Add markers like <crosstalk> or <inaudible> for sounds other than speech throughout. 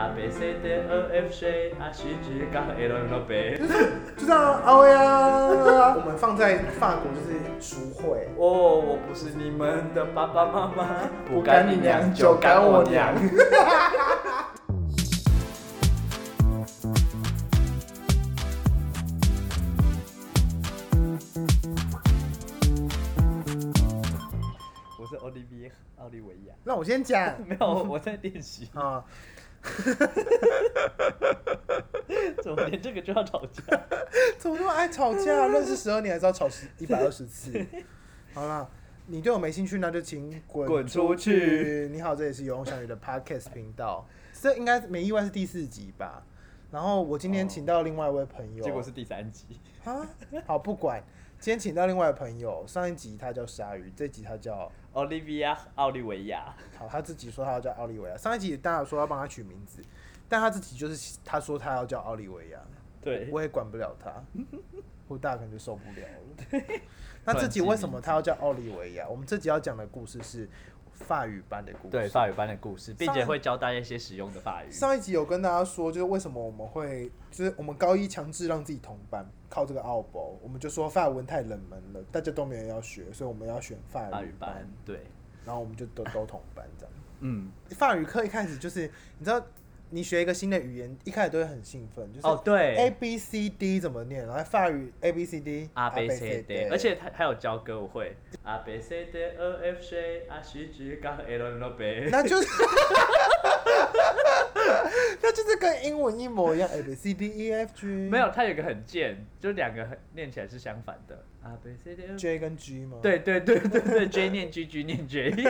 A B C D E F G A 西 G 杠 L N B。就这样，啊喂啊！我们放在法国就是赎会，哦，我不是你们的爸爸妈妈，不干你娘就干我娘。<laughs> 我是奥利维奥利维亚。那我先讲 <laughs> 没有，我在练习。啊，<laughs> 怎么连这个就要吵架？<laughs> 怎么那么爱吵架？<laughs> 认识十二年还是要吵十一百二十次？好了，你对我没兴趣，那就请滚滚出出去你好，这里是游泳小雨的 Podcast 频道，这应该没意外是第四集吧？然后我今天请到另外一位朋友，结果是第三集。啊，好不管，今天请到另外一位朋友，上一集他叫鲨鱼，这集他叫奥利维亚奥利维亚。好，他自己说他要叫奥利维亚。上一集大家有说要帮他取名字，但他自己就是他说他要叫奥利维亚，对，我也管不了他，<laughs> 我大家可能就受不了了。那这集为什么他要叫奥利维亚？我们这集要讲的故事是法语班的故事。对法语班的故事，并且会教大家一些实用的法语。上一集有跟大家说，就是为什么我们会，就是我们高一强制让自己同班，靠这个奥博，我们就说法文太冷门了，大家都没人要学，所以我们要选法法语班，，对，然后我们就都都同班这样。嗯，法语课一开始就是，你知道，你学一个新的语言，一开始都会很兴奋，就是哦，对 A B C D 怎么念，然后法语 A B C D A B C D，而且他还有教歌舞会，A B C D E F G A 西 G 杠 L N B。<laughs> 那就是，那就是跟英文一模一样，A B C D E F G 没有，它有一个很贱，就两个很念起来是相反的。D，J 跟 G 吗？，对对对对对，J 念 G，G 念 J，<laughs> <laughs> 你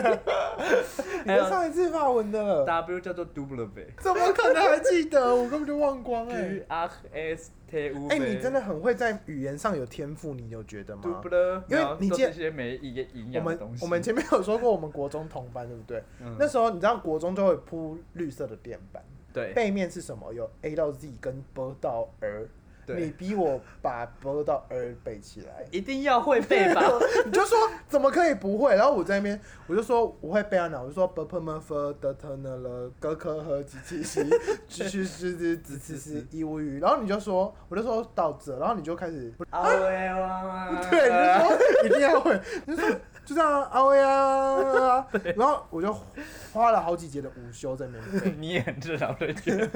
还有上一次法文的，W 叫做 double B。<laughs> 怎么可能还记得？我根本就忘光哎、R S T U 哎、你真的很会在语言上有天赋，你有觉得吗？double，因为你记得都是一些没营营我们养的东西。我们前面有说过，我们国中同班，对不对？嗯那时候你知道国中就会铺绿色的垫板，对背面是什么？有 A 到 Z 跟 B 到 R。你，逼我把 B 到二背起来，一定要会背吧？你就说怎么可以不会？然后我在那边我就说我会背啊，我就说 b p m f d t n l g k h g q x j q x z z c c 一无语，然后你就说我就说到这，然后你就开始啊对，你就说一定要会，你说就这样啊喂啊，<laughs> 然后我就花了好几节的午休在那边。<laughs> 背，你也很正常的觉得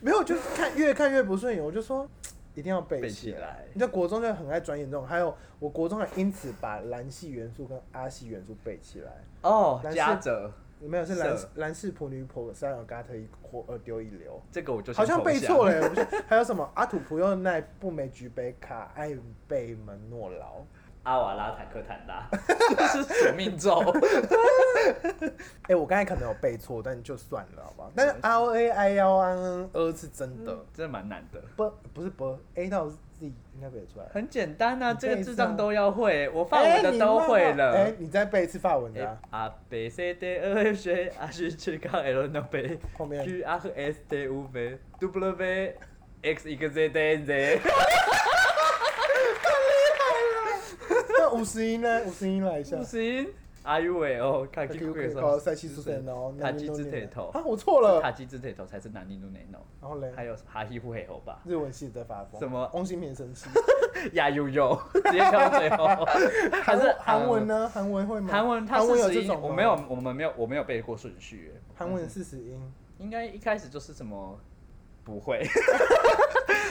没有，就是看越看越不顺眼，我就说一定要背背起来。你在国中就很爱转眼这种，还有我国中还因此把蓝系元素跟阿系元素背起来。哦，蓝色夹着。没有是蓝色。蓝氏普女婆三有嘎特一或二丢一流，这个我就好像背错了。不是还有什么？阿土普又奈布梅菊贝卡艾贝门诺劳。阿瓦拉坦克坦拉，<laughs> 这是索命咒。<laughs> 哎、我刚才可能有背错，但就算了，好不好？但是 R O A I L N N 是真的，真的蛮难的。不不是不 A 到 Z 应该背得出来。很简单啊，这个智障都要会，我法哎文的都会了哎、了。你再背一次法文的、啊，A B C D E F G A 西 G K L N B 后面 Q R S T U V W X Y Z。<laughs> 那五十音呢？五十音来一下不。行，Are you well？哦，卡基可以可以，库克好，赛西出现哦。塔基之铁头啊，我错了。塔基之铁头才是南尼努内诺，然后嘞，还有哈希呼黑猴吧，日文系在发疯。什么翁新平生气。<laughs> 呀呦呦，直接跳到最后。还 <laughs> 是韩文？呢？韩文会吗？韩文它韩文有四十音，这种吗我没有，我们没有，我没有背过顺序。韩文四十音。应该一开始就是什么不会，<laughs>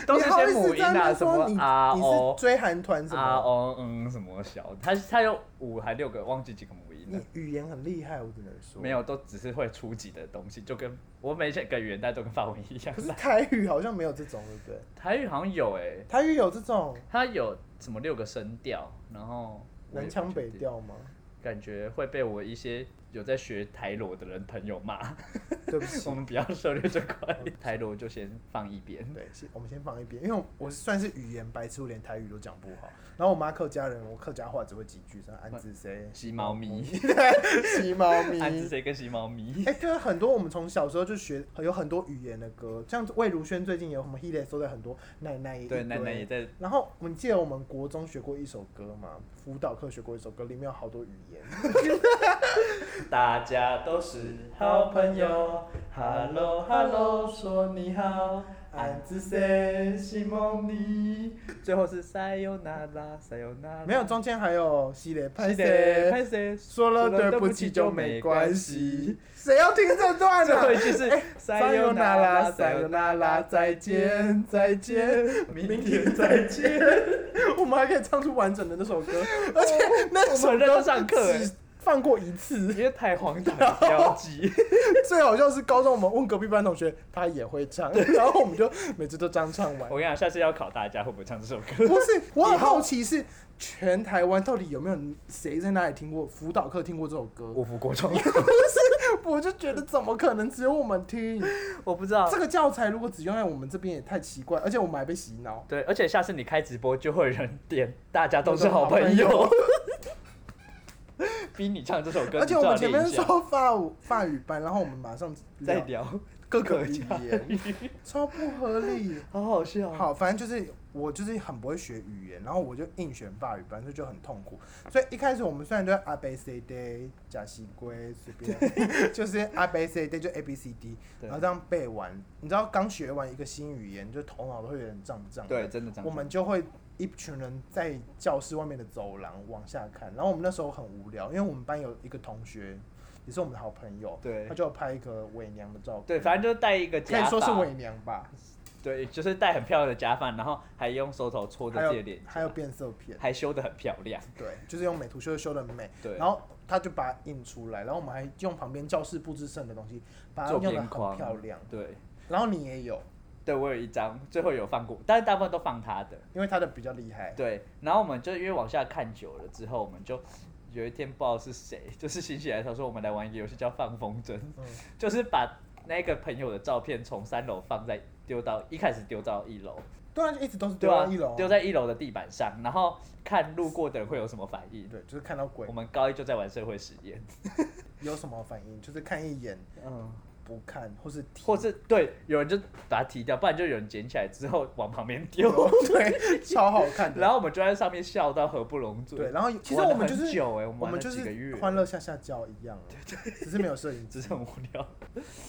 都是些母音啊，什么啊哦是追韩团什啊么？哦嗯什么小，他他有五还六个，忘记几个母音了你了。语言很厉害，我只能说。没。有，都只是会初级的东西，就跟我每个语言带都跟法文一样可。是台语好像没有这种，对不对？台语好像有诶、台语有这种它有什么六个声调，然后南腔北调吗？感觉会被我一些有在学台罗的人朋友骂。对不起 <laughs> 我。们不要涉猎这块，台罗就先放一边。对，先我们先放一边，因为我算是语言白痴，我连台语都讲不好。然后我妈客家人，我客家话只会几句，像安子谁、<laughs> 吸猫咪 <laughs> 吸猫咪。安子谁跟吸猫咪？哎、就是很多我们从小时候就学，有很多语言的歌，像魏如萱最近有什么 Hit 收在很多奶奶也对，奶奶也在。然后我们记得我们国中学过一首歌嘛，辅导课学过一首歌，里面有好多语言。<laughs> 大家都是好朋友，Hello Hello 说你好，暗自 say 西蒙尼，最后是塞尤那拉塞尤那拉，没有，中间还有系列拍拍谁谁，拍谁，说了对不起就没关系。谁要听这段最后一？句是塞塞尤尤那那拉，拉塞尤那塞尤那拉，拉，再再见。见，再见，明天再见。<laughs> 我们还可以唱出完整的那首歌，<laughs> 而且那首歌上课只放过一次。因为太荒唐了，标记。<laughs> 最好笑是高中我们问隔壁班同学，他也会唱，然后我们就每次都这样唱完我。跟你讲，下次要考大家会不会唱这首歌。不是，我很好奇是全台湾到底有没有谁在哪里听过辅导课听过这首歌？五福国中，我就觉得怎么可能只有我们听？我不知道这。个教材如果只用在我们这边也太奇怪，而且我们还被洗脑。对，而且下次你开直播就会有人点，大家都是好朋友，<laughs> 逼你唱这首歌。而且我们前面说法语法语班，然后我们马上再聊，<laughs> 各个语言，超不合理。<laughs> 好好笑。好，反正就是我就是很不会学语言，然后我就硬选法语班，所以就很痛苦。所以一开始我们虽然都阿 B C D 加西龟随便，就是阿 B C D 就 A B C D，对然后这样背完，你知道刚学完一个新语言，就头脑都会有点胀胀。对，，真的这样。我们就会一群人在教室外面的走廊往下看，然后我们那时候很无聊，因为我们班有一个同学也是我们的好朋友，对。他就拍一个伪娘的照片，对，反正就戴一个可假发，以说是伪娘吧，对，就是戴很漂亮的假发，然后还用手头搓着自己的脸还有颊，变色片。还修的很漂亮。对，就是用美图秀秀修的很美，对。然后他就把它印出来，然后我们还用旁边教室布置剩的东西把它做用的很漂亮，对，然后你也有，对我有一张，最后有放过，但是大部分都放他的。因为他的比较厉害，对，然后我们就因为往下看久了之后，我们就有一天不知道是谁，就是心血来他说我们来玩一个游戏叫放风筝，嗯，就是把那个朋友的照片从三楼放在丢到一开始丢到一楼，对啊，就一直都是丢到一楼啊，丢在一楼的地板上，然后看路过的人会有什么反应。对，就是看到鬼我们高一就在玩社会实验，有什么反应，就是看一眼嗯，不看，或是踢或是对，有人就把它踢掉，不然就有人捡起来之后往旁边丢，对，超好看的。然后我们就在上面笑到合不拢嘴。对，然后其实我们就是久哎、我们我们就是欢乐下下教一样，对对只是没有摄影 <laughs> 只是。很无聊。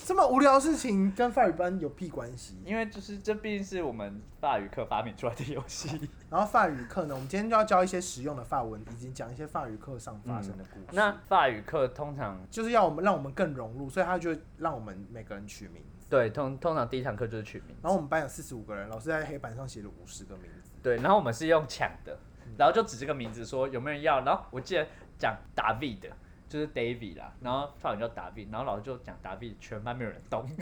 这么无聊的事情跟法语班有屁关系？因为就是这毕竟是我们法语课发明出来的游戏。<laughs> 然后法语课呢，我们今天就要教一些实用的法文，以及讲一些法语课上发生的故事。那法语课通常就是要我们让我们更融入，所以他就让我们每个人取名字。对通通常第一堂课就是取名，然后我们班有四十五个人，老师在黑板上写了五十个名字。对，然后我们是用抢的，然后就指这个名字说有没有人要，然后我记得讲 David 就是 David 啦，然后法文叫 David，然后老师就讲 David，全班没有人动，<laughs>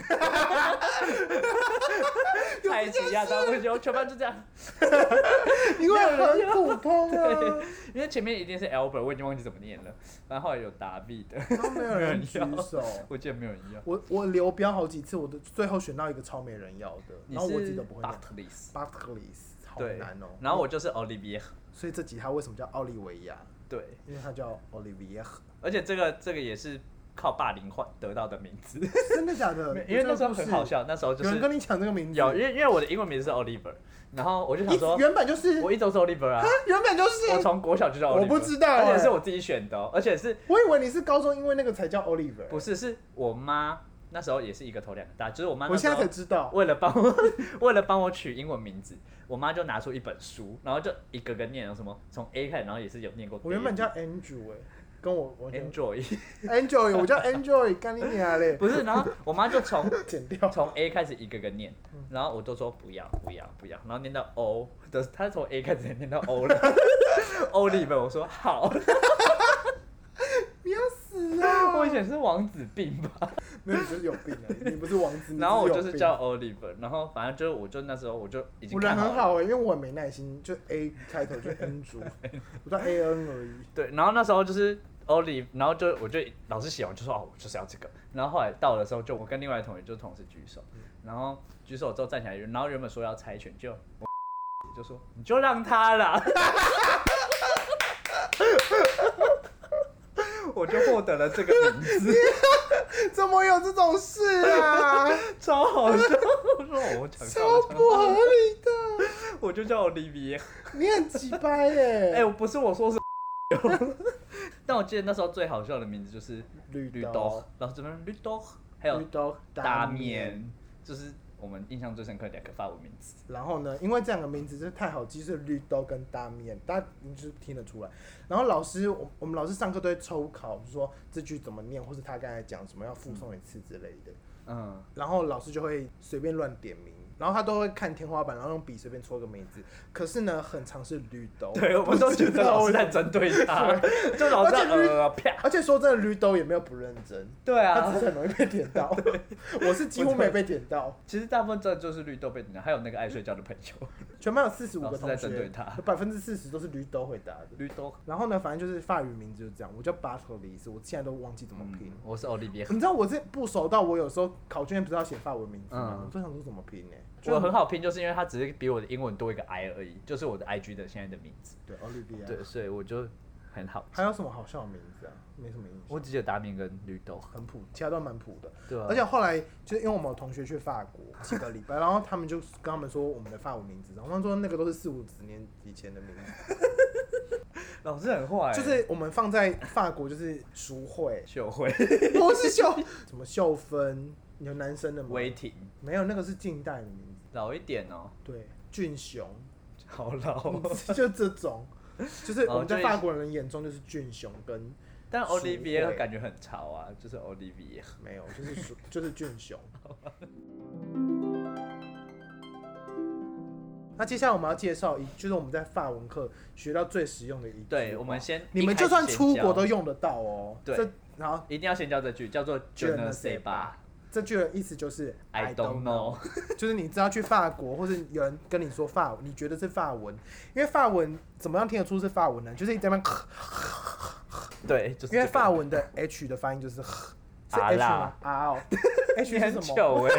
太奇亚当不休，全班就这样，<laughs> 因为很普通啊，<laughs> 因为前面一定是 Albert，我已经忘记怎么念了，然后后来有 David，然后没有人举手。我记得没有人要，我我留标好几次，我的最后选到一个超没人要的，你然后我自己是都不会念。Bartlis，Bartlis 好对难哦、然后我就是 Olivier，所以这集他为什么叫奥利维亚？对。因为他叫 Olivier，而且这个这个也是靠霸凌换得到的名字，<laughs> 真的假的？<laughs> 因为那时候很好。笑，那时候就是有人跟你抢这个名字？有，因为因为我的英文名字是 Oliver，然后我就想说，原本就是，我一直都是 Oliver 啊，原本就是。我从国小就叫 Oliver，我不知道而且欸是我自己选的哦，而且是我以为你是高中因为那个才叫 Oliver。不是是我妈那时候也是一个头两个大，就是我妈我现在才知道。为了帮我 <laughs> 为了帮我取英文名字，我妈就拿出一本书，然后就一个个念，有什么从 A 开始，然后也是有念过。我原本叫 Andrew 哎、跟我我 Enjoy，Enjoy，我叫 Enjoy，干你娘嘞！不是，然后我妈就从 <laughs> 剪掉。从 A 开始一个个念，嗯然后我都说不要不要不要，然后念到 O 的，她从 A 开始念到 O 了，<laughs> O 里面我说好，你我以前是王子病吧，<laughs> 没有，你就是有病啊！你不是王子，你然后我就是叫 Oliver，然后反正就是我就那时候我就已经我人，很好哎、因为我很没耐心，就 A 开头就 Andrew，<laughs> 我叫 A N 而已。对，然后那时候就是 Olive，然后就我就老师写完就说哦我就是要这个，然后后来到的时候就我跟另外的同学就同时举手，然后举手之后站起来，然后原本说要猜拳就我 <laughs> 就说你就让他啦。我就获得了这个名字，<laughs> 怎么有这种事啊？<laughs> 超好笑。我说哦我讲超不合理的！<laughs> 我就叫 Olivia。你很鸡掰耶！哎、我不是我说是，但我记得那时候最好笑的名字就是绿豆绿豆，然后这边绿豆，还有绿豆大面，就是我们印象最深刻的两个法文名字。然后呢，因为这两个名字真的太好记，是绿豆跟大面，大家你就听得出来。然后老师，我我们老师上课都会抽考，就说这句怎么念，或是他刚才讲什么要附送一次之类的。嗯，然后老师就会随便乱点名，然后他都会看天花板，然后用笔随便戳个名字。可是呢，很常是绿豆。对，我们都觉得老师在针对他，<laughs> 就老师而且绿呃啪，而且说真的，绿豆也没有不认真，对他啊只，是很容易被点到。<laughs> 我是几乎没被点到，其实大部分真的就是绿豆被点到，还有那个爱睡觉的朋友，全班有四十五个同学在针对他，百分之四十都是绿豆回答的。绿豆然后呢，反正就是法语名字就是这样，我叫巴特里斯，我现在都忘记怎么拼。我是 Olivia，你知道我这不熟到我有时候考卷不是要写法文名字吗？嗯我就想说怎么拼呢、我很好拼，就是因为它只是比我的英文多一个 I 而已，就是我的 IG 的现在的名字，对 Olivia。对，，所以我就很好。还有什么好笑的名字啊？没什么印象。我只记得达明跟绿豆，很普，其他都蛮普的。对啊而且后来就是因为我们有同学去法国几个礼拜，<laughs> 然后他们就跟他们说我们的法文名字，然后他们说那个都是四五十年以前的名字，<laughs> 老师很坏 <laughs> 就是我们放在法国就是书会，秀会、不是秀什么秀芬，有男生的吗？威霆，没有，那个是近代的名字。老一点哦，对，俊雄，好老。<laughs> 就这种，就是我们在法国人眼中就是俊雄跟但淑 Olivia 慧感觉很潮啊，就是 Olivia。没有，就是淑 <laughs> 就是俊雄。那接下来我们要介绍一，就是我们在法文课学到最实用的一句对，我们先你们就算出国都用得到哦。对这然后一定要先教这句，叫做 Je ne sais pas。这句的意思就是 I don't know <laughs> 就是你知道去法国，或是有人跟你说法，你觉得是法文，因为法文怎么样听得出是法文呢？就是你在那边，<laughs> 对，就是因为法文的 H 的发音就是是啊 H 啦吗？啊哦，<laughs> H 你很是什么？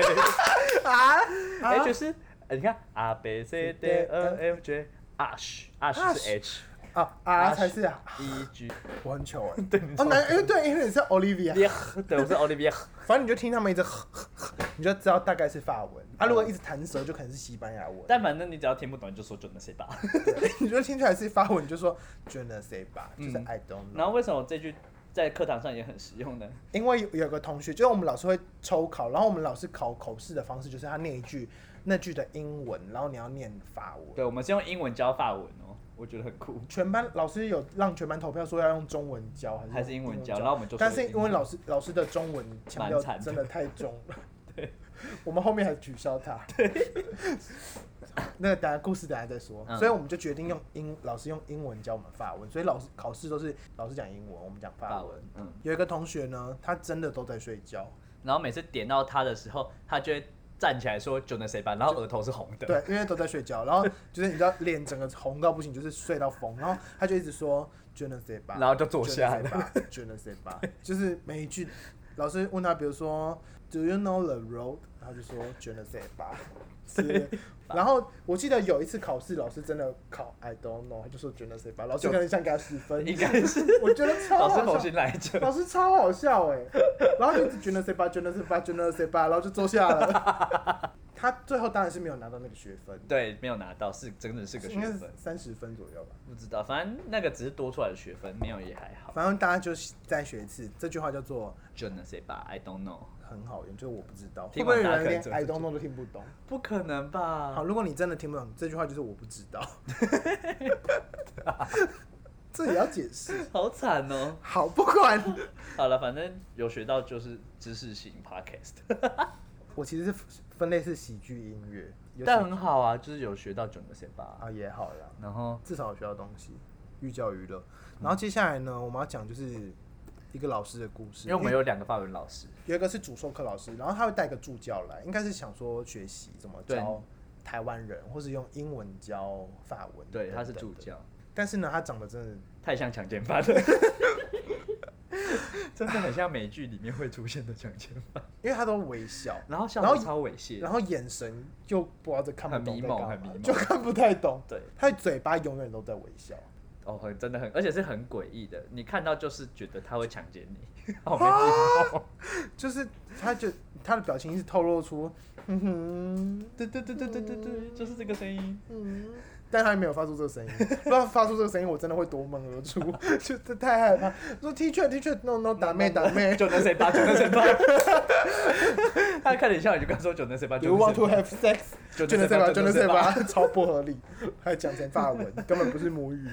啊啊，H 是呃你看 A B C D E F G H H 是 H 啊啊才是啊，E G，我很糗哎。<laughs> 对，你哦，难，因为对，因为你是 Olivia，对，我是 <laughs> Olivia。反正你就听他们一直，<laughs> 你就知道大概是法文。啊，如果一直弹舌，就可能是西班牙文。但反正你只要听不懂，你就说 Je ne sais pas。你就听出来是法文，你就说 Je ne sais pas，就是嗯 I don't know。然后为什么这句在课堂上也很实用呢？因为有有个同学，就是我们老师会抽考，然后我们老师考口试的方式就是他念一句那句的英文，然后你要念法文。对，我们是用英文教法文哦，我觉得很酷。全班老师有让全班投票说要用中文教还是还是英文文教？然后我们就但是因为老师老师的中文腔调真的太重了，<laughs> 对，我们后面还取消他。对 <laughs> 那个等下故事等下再说，嗯。所以我们就决定用英老师用英文教我们法文，所以老师考试都是老师讲英文，我们讲法文。法文，嗯。有一个同学呢，他真的都在睡觉，然后每次点到他的时候，他就会站起来说 Je ne sais pas，然后额头是红的。对，因为都在睡觉，然后就是你知道脸整个红到不行，就是睡到疯，然后他就一直说 Je ne sais pas，然后就坐下来 Je ne sais pas，就是每一句老师问他，比如说 Do you know the road？然后就说 Je ne sais pas。是，<laughs> 然后我记得有一次考试，老师真的考 I don't know，他就说 Je ne sais pas，老师可能想给他十分，应该是 <laughs> 我觉得超老师口好笑，心来着。老师超好笑哎，然后就一直 Je ne sais pas，Je ne sais pas，Je ne sais pas，然后就坐下了。<laughs> 他最后当然是没有拿到那个学分，对，没有拿到，是真的是个学分，三十分左右吧。不知道，反正那个只是多出来的学分，没有也还好。反正大家就再学一次，这句话叫做 Je ne sais pas, I don't know。很好用，就是我不知道。会听不会有人连完大家可能真的 I 不 don't know 都听不懂？不可能吧？好，如果你真的听不懂这句话，就是我不知道。<laughs> 这也要解释。好惨哦。好，不管。好了，反正有学到就是知识型 podcast，<laughs> 我其实是分类是喜剧音乐，有但喜很好啊，就是有学到 Je ne sais pas。啊也好啦，然后至少有学到东西，寓教于乐。然后接下来呢，我们要讲就是一个老师的故事，因为我们有两个法文老师，有一个是主授课老师，然后他会带个助教来，应该是想说学习怎么教台湾人，或是用英文教法文。对，他是。助教，但是呢，他长得真的，太像强奸犯。了，<laughs> 真的很像美剧里面会出现的强奸犯，因为他都微笑，然后笑然后得超猥亵，然后眼神就不知道在看不懂很迷在干很迷茫。就看不太懂。对，他的嘴巴永远都在微笑。哦，很真的很，而且是很诡异的，你看到就是觉得他会强奸你，好没礼貌。<laughs> 就是他就他的表情是透露出，嗯哼，对对对对对对对，就是这个声音。嗯，但他没有发出这个声音。<laughs> 不然发出这个声音，我真的会夺门而出，<laughs> 就这太害怕。说 teacher teacher no no 打妹打妹九能谁八，九能谁八。他看你笑，你就跟他说九能谁八。，you want to have sex？九就能塞吧，就九能谁八。吧，超不合理，还讲成法文，<laughs> 根本不是母语。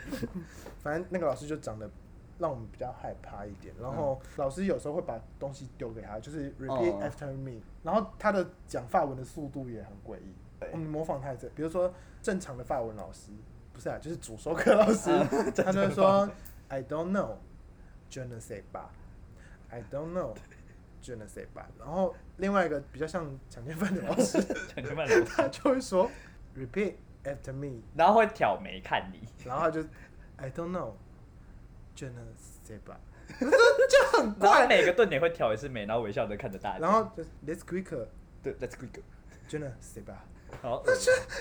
反正那个老师就长得让我们比较害怕一点，然后老师有时候会把东西丢给他，就是 repeat 哦 after me，然后他的讲法文的速度也很诡异。我们模仿他一次，比如说正常的法文老师，不是啊，就是主修课老师，啊他就说 I don't know，je ne sais pas，I don't know，je ne sais pas。然后另外一个比较像强奸犯的老师，强奸犯老师他就会说 repeat after me，然后会挑眉看你，然后他就 I don't know，je ne sais pas，就很怪。每个顿点会挑一次眉，然后微笑的看着大家。然后就 let's quicker，je 对，Let's quick。ne sais pas，好，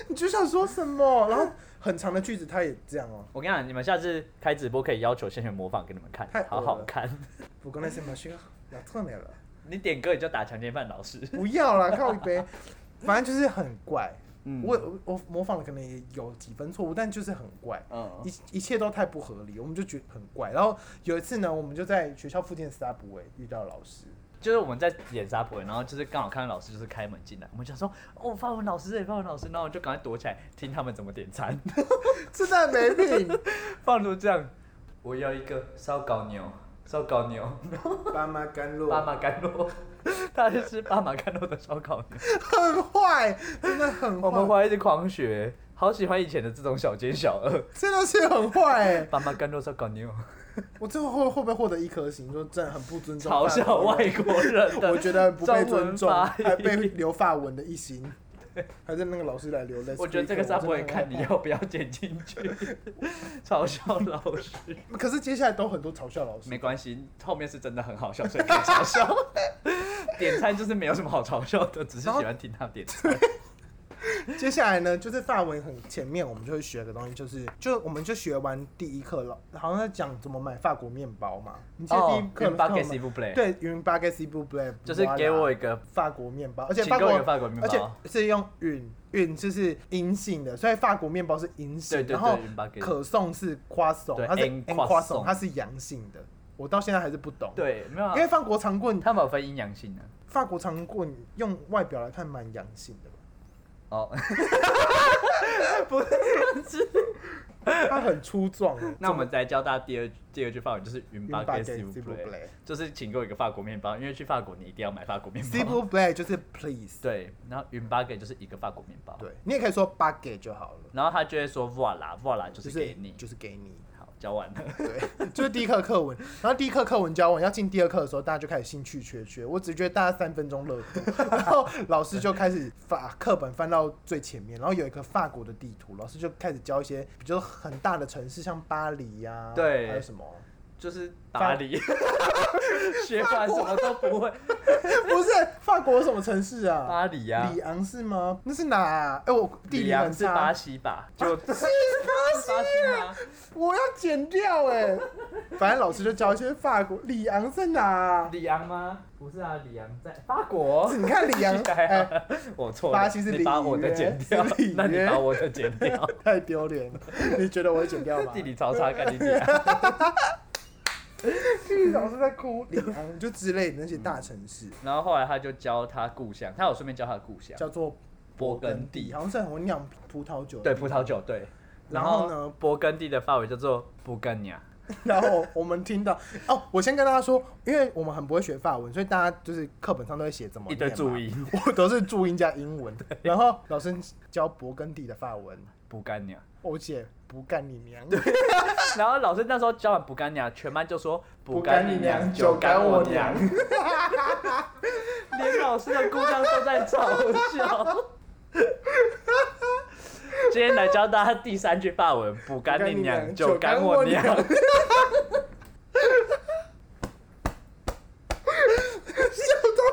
你就想说什么？然后很长的句子他也这样哦。我跟你讲，你们下次开直播可以要求先学模仿给你们看太，好恶了好看。不过那些马需要要特美了，你点歌你就打强奸犯老师。不要啦，靠一杯。反正就是很怪，嗯我我我模仿的可能也有几分错误，但就是很怪。嗯，一一切都太不合理，我们就觉得很怪。然后有一次呢，我们就在学校附近的 Subway 遇到老师，就是我们在演沙婆，然后就是刚好看到老师就是开门进来，我们想说哦，发文老师这里，发文老师，然后我就赶快躲起来听他们怎么点餐，<laughs> 真的很没品。<laughs> 放出这样，我要一个烧烤牛，烧烤牛，<laughs> 爸妈甘露，巴马干肉，他是吃巴马干肉的烧烤牛，很坏，真的很坏我们坏，会一直狂学，好喜欢以前的这种小奸小恶，真的是很坏欸。巴马干肉烧烤牛，<laughs> 我最后会会不会获得一颗星？说真的很不尊重嘲笑外人国人的，我觉得不被尊重，还被留发文的一星，还是那个老师来留的。<laughs> 我觉得这个沙不会看你要不要剪进去，<laughs> 嘲笑老师。可是接下来都很多嘲笑老师，没关系，后面是真的很好笑，所以可以嘲笑。点餐就是没有什么好嘲笑的，只是喜欢听他点餐。<laughs> 接下来呢，就是法文很前面，我们就会学的东西，就是就我们就学完第一课了，好像在讲怎么买法国面包嘛。你记得第一课对，云巴给西布布雷，就是给我一个，法国面包，而且法国个法国面而且。是用云云就是阴性的，所以法国面包是阴性，然后。可颂是夸颂，对它是 en croissant 它是阳性的，我到现在还是不懂。，对，没有啊因，为法国长棍，它们有分阴阳性的。法国长棍用外表来看蛮阳性的吧，哦，<laughs> 它很粗壮欸。那我们再教大家第二第二句法文，就是云云巴给巴给西西布布雷，雷就是请给我一个法国面包，因为去法国你一定要买法国面西包。布雷就是 please，对，然后云巴给就是一个法国面包。对你也可以说 baguette 就好了，然后他就会说 voila，voila 就就是给你。就是给你。好，教完了。对，就是第一课课文，然后第一课课文教完，要进第二课的时候，大家就开始兴趣缺缺。我只觉得大家三分钟热度，<laughs> 然后老师就开始把课本翻到最前面，然后有一个法国的地图，老师就开始教一些比较很大的城市，像巴黎呀、对还有什么？就是巴黎，<laughs> 学完什么都不会。<laughs> 不是法国什么城市啊？巴黎呀、里昂是吗？那是哪、啊？哎、我地里理很昂是巴，西吧？就是巴西吗？我要剪掉哎、<laughs> 反正老师就教一些法国里昂在哪、啊？里昂吗？不是啊，里昂在法国。你看里昂，<laughs> 哎、我错了，巴西是你把里约我的剪掉是里，那你约把我的剪掉。<laughs> 太丢脸了。你觉得我会剪掉吗？地理超差，赶紧剪。地理老师在哭，里昂就之类的那些大城市，然后后来他就教他故乡，他有顺便教他的故乡，叫做勃艮第。好像是很会酿葡萄酒。对，葡萄。酒，对。然后呢，勃艮第的法文叫做布根尼亚。然后我们听到哦，我先跟大家说，因为我们很不会学法文，所以大家就是课本上都会写怎么一堆，注音，<laughs> 我都是注音加英文。然后老师教勃艮第的法文，布干尼亚。我姐不干你娘。<laughs> 然后老师那时候教完布干尼亚，全班就说不干你娘，<laughs> 就干我娘。连老师的故乡都在嘲笑。今天来教大家第三句法文：不干你娘，就干我娘。笑到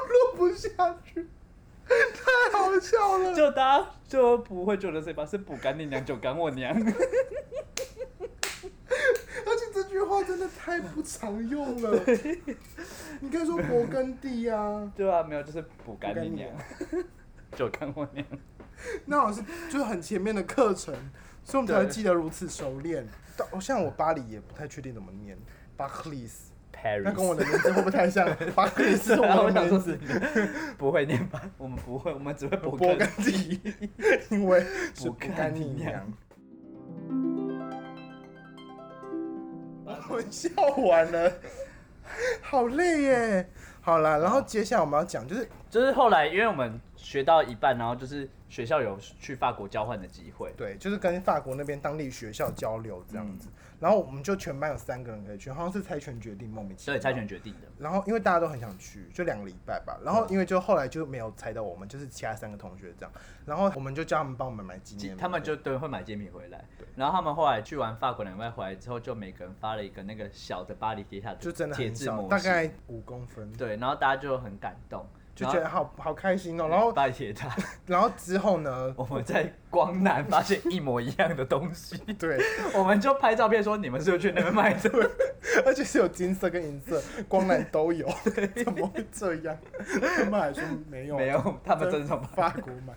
录不下去，太好笑了。就大家就不会觉得这把？是不干你娘，就干我娘。而且这句话真的太不常用了。你可以说勃艮第啊，<laughs> 对啊，没有，就是不干你娘，<laughs> 就干我娘。<laughs> 那老师就是很前面的课程，所以我们才会记得如此熟练。到像我巴黎也不太确定怎么念。B a c l i s 那 Paris，跟我的名字会不会太像。B a c l i s 是我我想说的名字。是，不会念吧？我们不会，我们只会勃勃艮第，因为是不不干干你你娘娘。我们笑完了，好累耶。好啦，然后接下来我们要讲就是就是后来，因为我们学到一半，然后就是学校有去法国交换的机会，对，就是跟法国那边当地学校交流这样嗯。子。然后我们就全班有三个人可以去，好像是猜拳决定莫名其妙。对猜拳决定的。然后因为大家都很想去，就两个礼拜吧。然后嗯因为就后来就没有猜到我们，就是其他三个同学这样。然后我们就叫他们帮我们买纪念品，他们就对会买纪念品回来对，然后他们后来去完法国两个礼拜回来之后，就每个人发了一个那个小的巴黎铁塔就真的铁很小，质模型，大概五公分，对，然后大家就很感动，就觉得好好开心哦。然后巴黎铁塔，<laughs> 然后之后呢，<laughs> 我们在光南发现一模一样的东西，<laughs> 对，我们就拍照片说你们是不是去那边买的？而且是有金色跟银色，光南都有，怎么会这样？他们还说没有，没有，他们真的从法国买。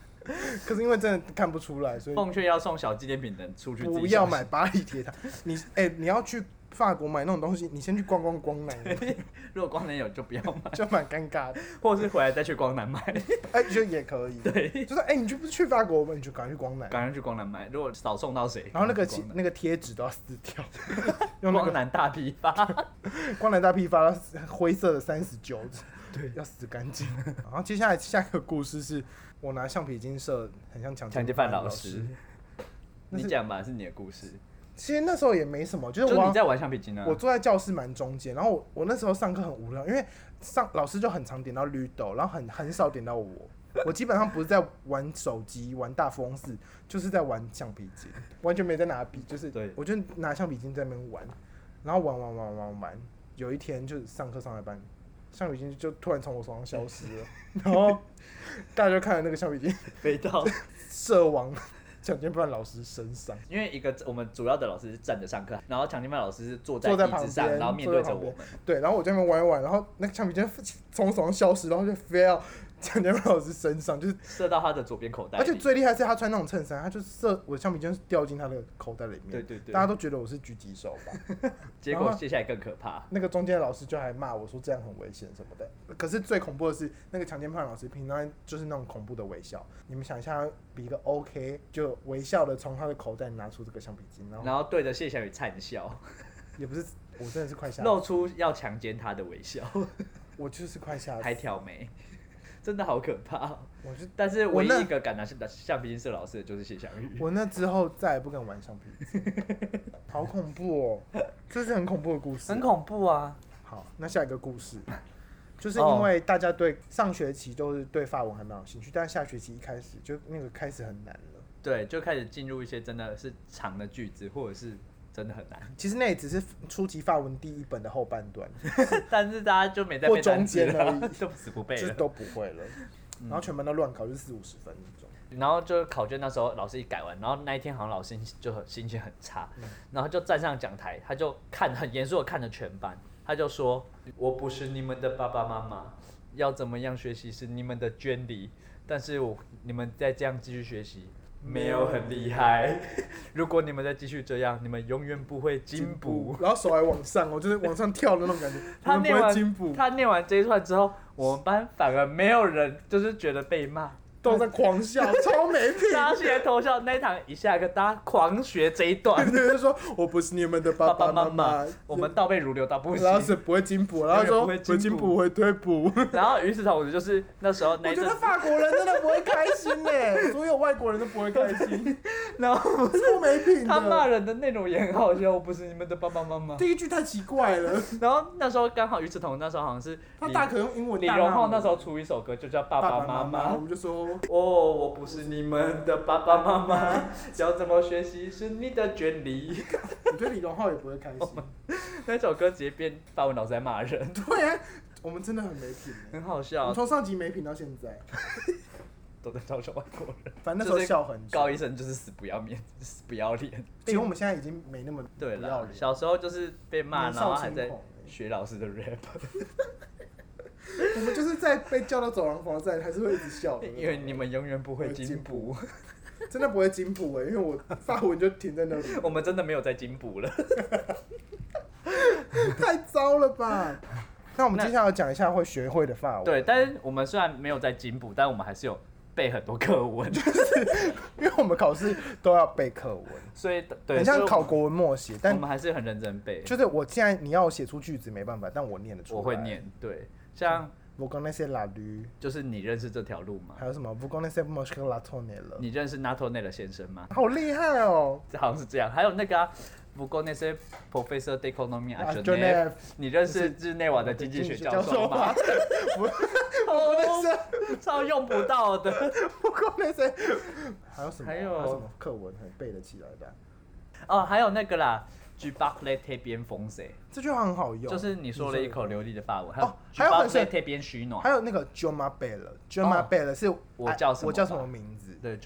可是因为真的看不出来，所以奉劝要送小纪念品的人出去不要买巴黎铁塔。你哎、你要去法国买那种东西，你先去逛逛光南，<laughs> 如果光南有就不要买，<laughs> 就蛮尴尬的。或者是回来再去光南买，<laughs> 哎、就也可以。对，就是哎、你就不是去法国吗？你就赶快去光南。赶快去光南买。如果少送到谁，然后那个那个贴纸都要撕掉，用光南大批发，光南大批发灰色的三十九，对，要撕干净。然后接下来下一个故事是我拿橡皮筋射，很像强强奸犯犯老师师。那是你讲吧，是你的故事，其实那时候也没什么，就是是你在玩橡皮筋啊。我坐在教室蛮中间，然后我我那时候上课很无聊，因为上老师就很常点到绿豆，然后很很少点到我。我基本上不是在玩手机、玩大富翁四，就是在玩橡皮筋，完全没在拿笔，就是对我就拿橡皮筋在那边玩，然后玩玩玩玩玩。有一天就是上课上了班，橡皮筋就突然从我手上消失了，然后大家就看着那个橡皮筋飞到，射往 <laughs> 强奸犯老师身上。因为一个我们主要的老师是站着上课，然后强奸犯老师是坐在坐在旁椅子上，边然后面对着我们。对，然后我在那边玩一玩，然后那个橡皮筋从我手上消失，然后就飞到强奸犯老师身上，就是，射到他的左边口袋。而且最厉害是他穿那种衬衫，他就射我的橡皮筋掉进他的口袋里面。对对对大家都觉得我是狙击手吧？<laughs> 结果接下来更可怕，那个中间的老师就还骂我说这样很危险什么的。可是最恐怖的是那个强奸犯老师平常就是那种恐怖的微笑，你们想一下，比一个 OK 就微笑的从他的口袋拿出这个橡皮筋，然后然后对着谢小雨灿笑，也不是我真的是快吓，露出要强奸他的微笑，我就是快吓死，<laughs> 还挑眉，真的好可怕哦。我是但是唯一一个敢拿橡皮筋射老师的就是谢小雨。我那之后再也不敢玩橡皮筋，<laughs> 好恐怖哦！这是很恐怖的故事。很恐怖啊！好，那下一个故事，就是因为大家对上学期都是对法文还蛮有兴趣，但是下学期一开始就那个开始很难了。对，就开始进入一些真的是长的句子，或者是真的很难。其实那也只是初级法文第一本的后半段，<laughs> 但是大家就没在或背单中间了间而已，<laughs> 就死不背了。就是都不会了。然后全班都乱考，就是四五十分那种。然后就是考卷那时候老师一改完，然后那一天好像老师就很心情很差，然后就站上讲台，他就看很严肃的看着全班，他就说：“我不是你们的爸爸妈妈，要怎么样学习是你们的捐礼，但是我你们再这样继续学习。”没有很厉害，<laughs> 如果你们再继续这样，你们永远不会进步。然后手还往上哦，就是往上跳的那种感觉。他念完，他念完这一串之后，我们班反而没有人就是觉得被骂，都在狂笑，<laughs> 超没品。大家起来偷笑。那一堂一下课，大家狂学这一段，<laughs> 就是说我不是你们的爸爸爸妈妈妈，我们倒背如流到不行然。后是不会进步，然后说不会进步不会退步。然后与此同时，就是那时候那我觉得，法国人真的不会开心呢，<laughs> 所有外国人都不会开心，然后超没品他骂。人的内容也很好笑。我不是你们的爸爸妈妈。第一句太奇怪了，然后那时候刚好与此同时，那时候好像是李他大可用英文李。荣浩那时候出一首歌，就叫《爸爸妈妈》。我们就说哦，我不是你们的爸爸妈妈，<laughs> 要怎么学习是你的权利。我觉得李荣浩也不会开心。<laughs> 那首歌直接变法文老师在骂人，对啊，我们真的很没品欸。很好我笑们，从上集没品到现在，<laughs> 都在嘲笑外国人。反正那时候笑很久。高医生就是死不要面，死不要脸。其实我们现在已经没那么对了，不要脸，小时候就是被骂，然后还在学老师的 rap，我们就是在被叫到走廊房在还是会一直笑的。因为你们永远不会进步。真的不会进步哎，因为我发文就停在那里，<laughs> 我们真的没有在进步了。<laughs> 太糟了吧？<laughs> 那我们接下来要讲一下会学会的法文，对，但是我们虽然没有在进步，但我们还是有背很多课文，就是因为我们考试都要背课文，所以对，很像考国文默写，但我但们还是很认真背。就是我既然你要我写出句子没办法，但我念得出来。我会，念，对，像我跟那些拉驴，就是你认识这条路吗？还有什么不跟那些莫斯科拉托涅了，你认识 NATO 内的先生吗？好厉害哦！这好像是这样。还有那个、啊、不过那些 Professor d e c o n o m y 啊啊 g e 就 e 那你认识日内瓦的经济学教授吗？<laughs> 不哦，超用不到的。不过那些，还有什么？还有什么课文很背得起来的啊？哦，还有那个啦 g b a c l e t 边风谁？这句话很好用，就是你说了一口流利的法文。还哦还有 g b 很 a 是 c l e t 边许暖还。有那个 Jo Ma Bella，Jo Ma Bella 是我叫什么我叫什么名字对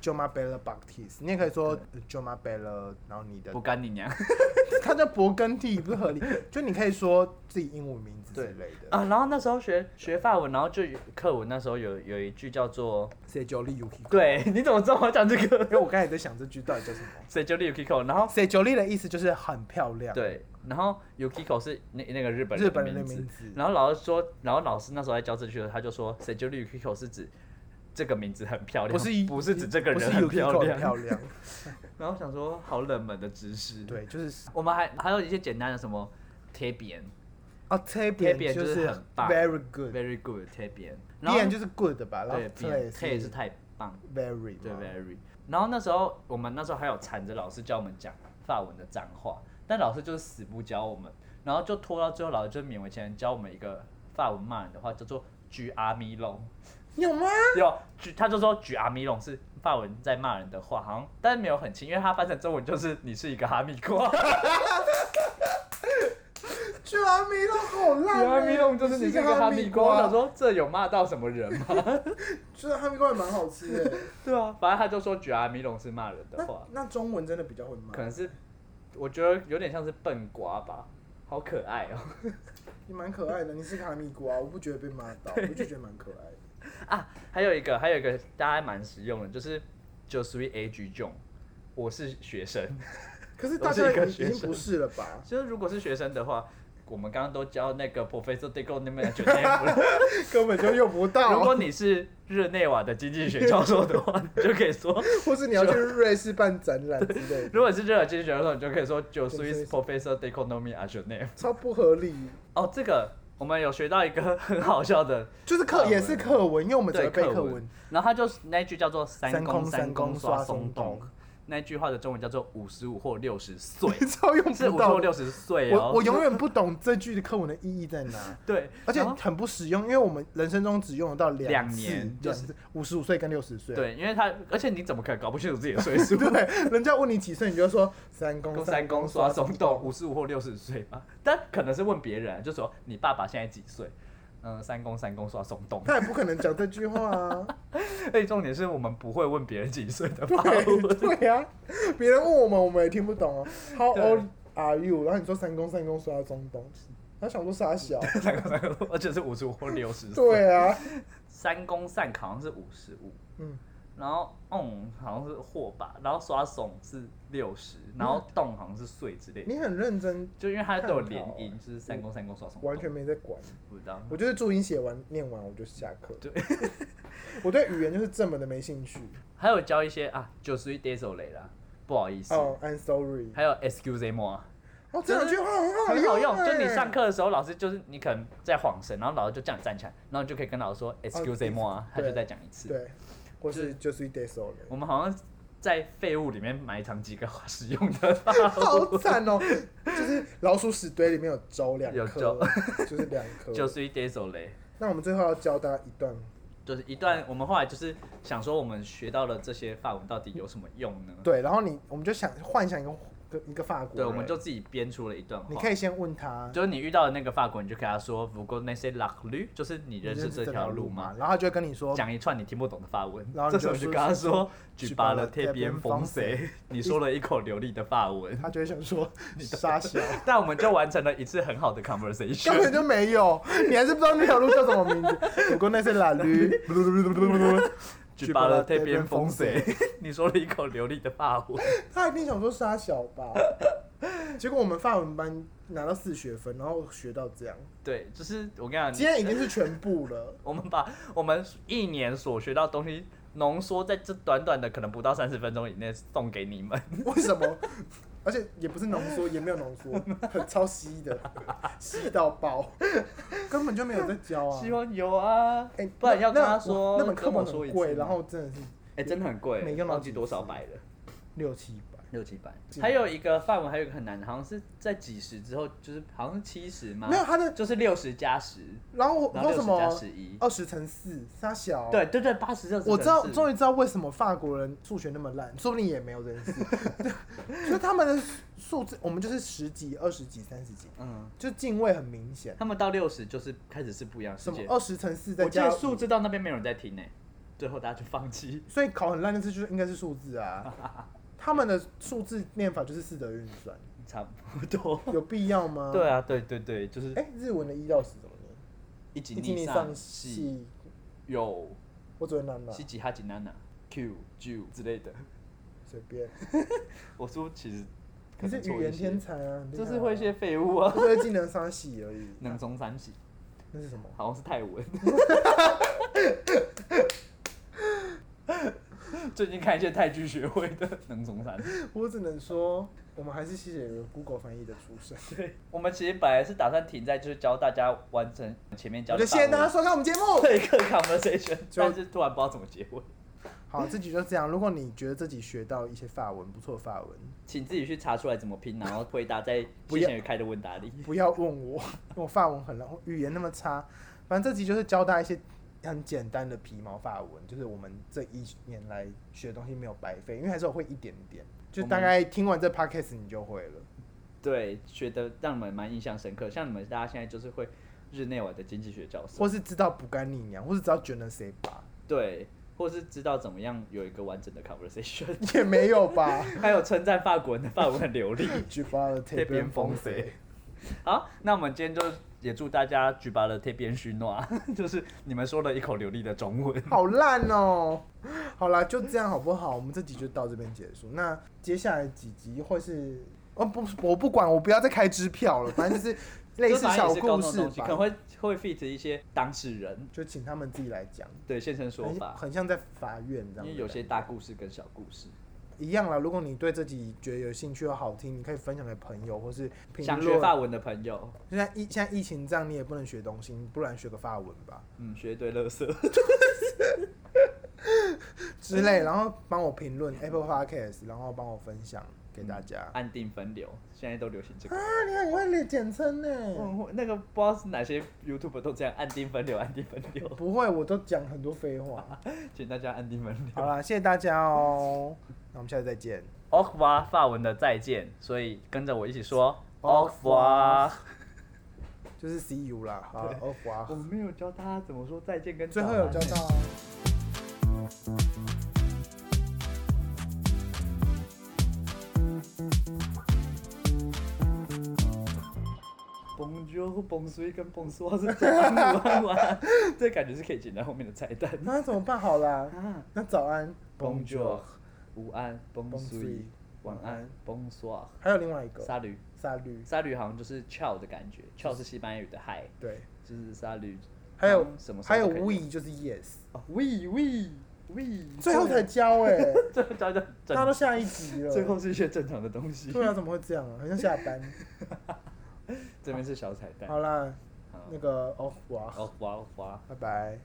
j o m a b e l Olivier，？Jo Ma Bella Baptiste，你也可以说 Jo Ma Bella，然后你的不干你娘 <laughs> 他叫勃艮第，不是合理？就你可以说自己英文名字之类的。啊！然后那时候学学法文，然后就有课文那时候有有一句叫做谁 j o l i Yuki？，对，<laughs> 你怎么知道我要讲这个因为我刚才也在想这句到底叫什么。？Say j o l i Yukiko，然后谁 j o l i 的意思就是很漂亮。，对，然后 Yukiko 是那那个日本日本人的名字的名字。然后老师说，然后老师那时候在教这句的时候，他就说 Say j o l i Yukiko 是指这个名字很漂亮，不是不是指这个人很漂亮。漂亮。<laughs> 然后想说好冷门的知识。，对，就是我们还还有一些简单的什么贴边啊 t a b 贴 i 边就是很棒 very good，，very good 贴边，然后 bien 就是 good 的吧，然后对 t 边贴也是太棒。very 对 very。然后那时候我们那时候还有缠着老师教我们讲法文的脏话，但老师就是死不教我们，然后就拖到最后，老师就勉为其难教我们一个法文骂人的话，叫做举阿米龙。有吗？有举，他就说举阿米龙是法文在骂人的话，好像但是没有很轻，因为他翻成中文就是你是一个哈密瓜。<laughs> 举阿米龙好烂欸。举阿米龙就是你是一个哈密瓜。我想说这有骂到什么人吗？<laughs> 就是哈密瓜也蛮好吃的。<laughs> 对啊，反正他就说举阿米龙是骂人的那话。那中文真的比较会骂可，能是我觉得有点像是笨瓜吧，好可爱哦、你蛮可爱的。你是个哈密瓜，我不觉得被骂到，我就觉得蛮可爱的。啊，还有一个，还有一个大家还蛮实用的，就是就属于 age John，我是学生，可是大家已经不是了吧？就是如果是学生的话，我们刚刚都教那个 Professor d e g o 那边的 j o 了。<laughs> 根本就用不到。如果你是日内瓦的经济学教授的话，你就可以说；<laughs> 或是你要去瑞士办展览之类的，<laughs> 如果是日内瓦经济学教授，你就可以说就是 Professor d e c o n o m y a Genève。超不合理。哦，这个我们有学到一个 <laughs> 很好笑的就是课也是课文，因为我们只对课文。文。，然后他就是那一句叫做“三三公公三公刷刷松动”，那句话的中文叫做“五十五或六十岁 <laughs> 超用”，是不到的。五十或六十岁哦。我我永远不懂这句的课文的意义在哪，<laughs> 对，而且很不实用，因为我们人生中只用得到两次年就是五十五岁跟六十岁。对，因为他，而且你怎么可能搞不清楚自己的岁数？<laughs> 对，人家问你几岁，你就说三公公三公刷松动，五十五或六十岁嘛。但可能是问别人，就说你爸爸现在几岁？嗯，三公三公刷松动。他也不可能讲这句话啊。而 <laughs> 且重点是我们不会问别人几岁的 <laughs> 法对啊，别人问我们，我们也听不懂啊。How old are you？然后你说三公三公刷中东，他想说傻小。三公三公，而且是五十五或六十岁。对啊，三公三好像是五十五。嗯，然后嗯好像是货吧，然后刷怂是六十，然后动好像是岁之类的，你很认真，就因为它都有连看音，就是三公三公刷怂，完全没在管。不知道。我就是注音写完念完我就下课。对，<laughs> <laughs> 我对语言就是这么的没兴趣。还有教一些啊，九十一 désolé 啦，不好意思。哦、i m sorry。还有 excuse me，哦，这两句话很好很好用，欸就你上课的时候，老师就是你可能在晃神，然后老师就叫你站起来，然后你就可以跟老师说 excuse me，他就再讲一次。对，或是就是一了。我们好像在废物里面埋藏几个使用的法 <laughs> 好文，惨哦！就是老鼠屎堆里面有粥两有颗粥，<laughs> 就是两颗。<laughs> 就是一 désolé。那我们最后要教大家一段，就是一段，我们后来就是想说，我们学到了这些法文到底有什么用呢？对，然后你我们就想幻想一个一个法国人，对，我们就自己编出了一段话。你可以先问他，就是你遇到的那个法国人，你就跟他说 a i s s la rue”，就是你认识这条路吗？然后他就会跟你说，讲一串你听不懂的法文，然后这时候你就跟他说说“举举巴了贴贴边边风风谁”，你说了一口流利的法文，他就会想说 <laughs> 你傻小，但我们就完成了一次很好的 conversation 根。本就没有，你还是不知道那条路叫什么名字。不过那些拉驴，<laughs> 举拔了这边风水，<laughs> 你说了一口流利的法文。<laughs> 他一定想说杀小吧，结果我们法文班拿到四学分，然后学到这样，对，就是我跟你讲，今天已经是全部了。<laughs> 我们把我们一年所学到的东西浓缩在这短短的可能不到三十分钟以内送给你们。为什么？而且也不是浓缩，也没有浓缩，<laughs> 很超稀的，<laughs> 稀到爆，根本就没有在教啊。希望有啊，哎、不然要跟他说那本课本很贵，说一次然后真的是哎、真的很贵，每个忘记多少百了，六七百。六七百。还有一个范文，还有一个很难的，好像是在几十之后，就是好像是七十嘛？没有，他的，就是六十加十，然后我然后六十为什么加十一。二十乘四，差小？对对对，八十六十。我知道，终于知道为什么法国人数学那么烂，说不定也没有这件事。<laughs> 就他们的数字，我们就是十几、二十几、三十几，嗯，就进位很明显。他们到六十就是开始是不一样的世界。什么二十乘四再我记得加五数字到那边没有人在听呢，最后大家就放弃。所以考很烂的字就是应该是数字啊。<laughs> 他们的数字念法就是四则运算，差不多。有必要吗？对。啊，对对对，就是哎、日文的一到十怎么念？一级一级以上上系系，有我只会念了西，吉哈吉娜娜 Q Q 之类的。随便。<laughs> 我说其实可你是语言天才啊，很厉害啊就是会一些废物啊。不是技能三喜而已。<laughs> 能中三喜，那是什么？好像是泰文。<laughs> 最近看一些泰剧学会的 <laughs> 能中山。我只能说，我们还是谢谢有 Google 翻译的出身。对，我们其实本来是打算停在就是教大家完成前面教我。就谢谢大家收看我们节目。<laughs> 这一个 conversation，但是突然不知道怎么结尾，好，这集就这样。如果你觉得自己学到一些法文，不错的法文，请自己去查出来怎么拼，然后回答在不要谢贤宇开的问答里。不要问我，<laughs> 我法文很语言那么差。反正这集就是教大家一些很简单的皮毛法文，就是我们这一年来学的东西没有白费，因为还是有会一点点。就大概听完这 podcast 你就会了。对，学的让你们蛮印象深刻。像你们大家现在就是会日内瓦的经济学教授，或是知道不干你娘，或是知道卷了谁吧，对，或是知道怎么样有一个完整的 conversation，<laughs> 也没有吧。<laughs> 还有称赞法国人的法文很流利。<laughs> 举发了这边风谁。好，那我们今天就也祝大家举拔了贴边虚诺，<laughs> 就是你们说了一口流利的中文。好烂哦！好啦，就这样好不好？我们这集就到这边结束。那接下来几集会是……哦不，我不管，我不要再开支票了。反正就是类似小故事吧可能，会会 fit 一些当事人，就请他们自己来讲，对现身说法，很像在法院这样。因为有些大故事跟小故事，一样啦。如果你对自己觉得有兴趣又好听，你可以分享给朋友，或是评想学法论。文的朋友，现在疫现在疫情这样，你也不能学东西，你不然学个法文吧嗯，学一堆乐色，<laughs> 之类，然后帮我评论 Apple Podcast，然后帮我分享给大家。按定分流，现在都流行这个。啊，你很会简称呢。嗯，那个不知道是哪些 YouTube 都这样按定分流，按定分流，不会，我都讲很多废话。<laughs> 请大家按定分流。好啦，谢谢大家哦，那我们下次再见。au revoir 法文的再见，所以跟着我一起说 Au au revoir。就是 see you 啦，好对，au revoir 我没有教他怎么说再见跟最后有教到啊。Bonjour、Bonsoir 跟 Bonsoir 是早安、午安、晚安，这感觉是可以剪在后面的菜单。那怎么办？好啦，啊。那早安，Bonjour，午安。Bonsoir，Bonsoir，晚安，Bonsoir。还有另外一个。沙驴，沙律，沙驴好像就是 ciao 的感觉，ciao 是西班牙语的 hi，对，就是沙驴。还有什么时还有 we 就是 yes，哦，we we we，最后才教哎，<laughs> 最后教的大家都下一集了。<laughs> 最后是一些正常的东西。对啊，怎么会这样啊？好像下班。<laughs> 这边是小彩蛋。好啦，那个哦，哇哦，哇哦，哇，拜拜。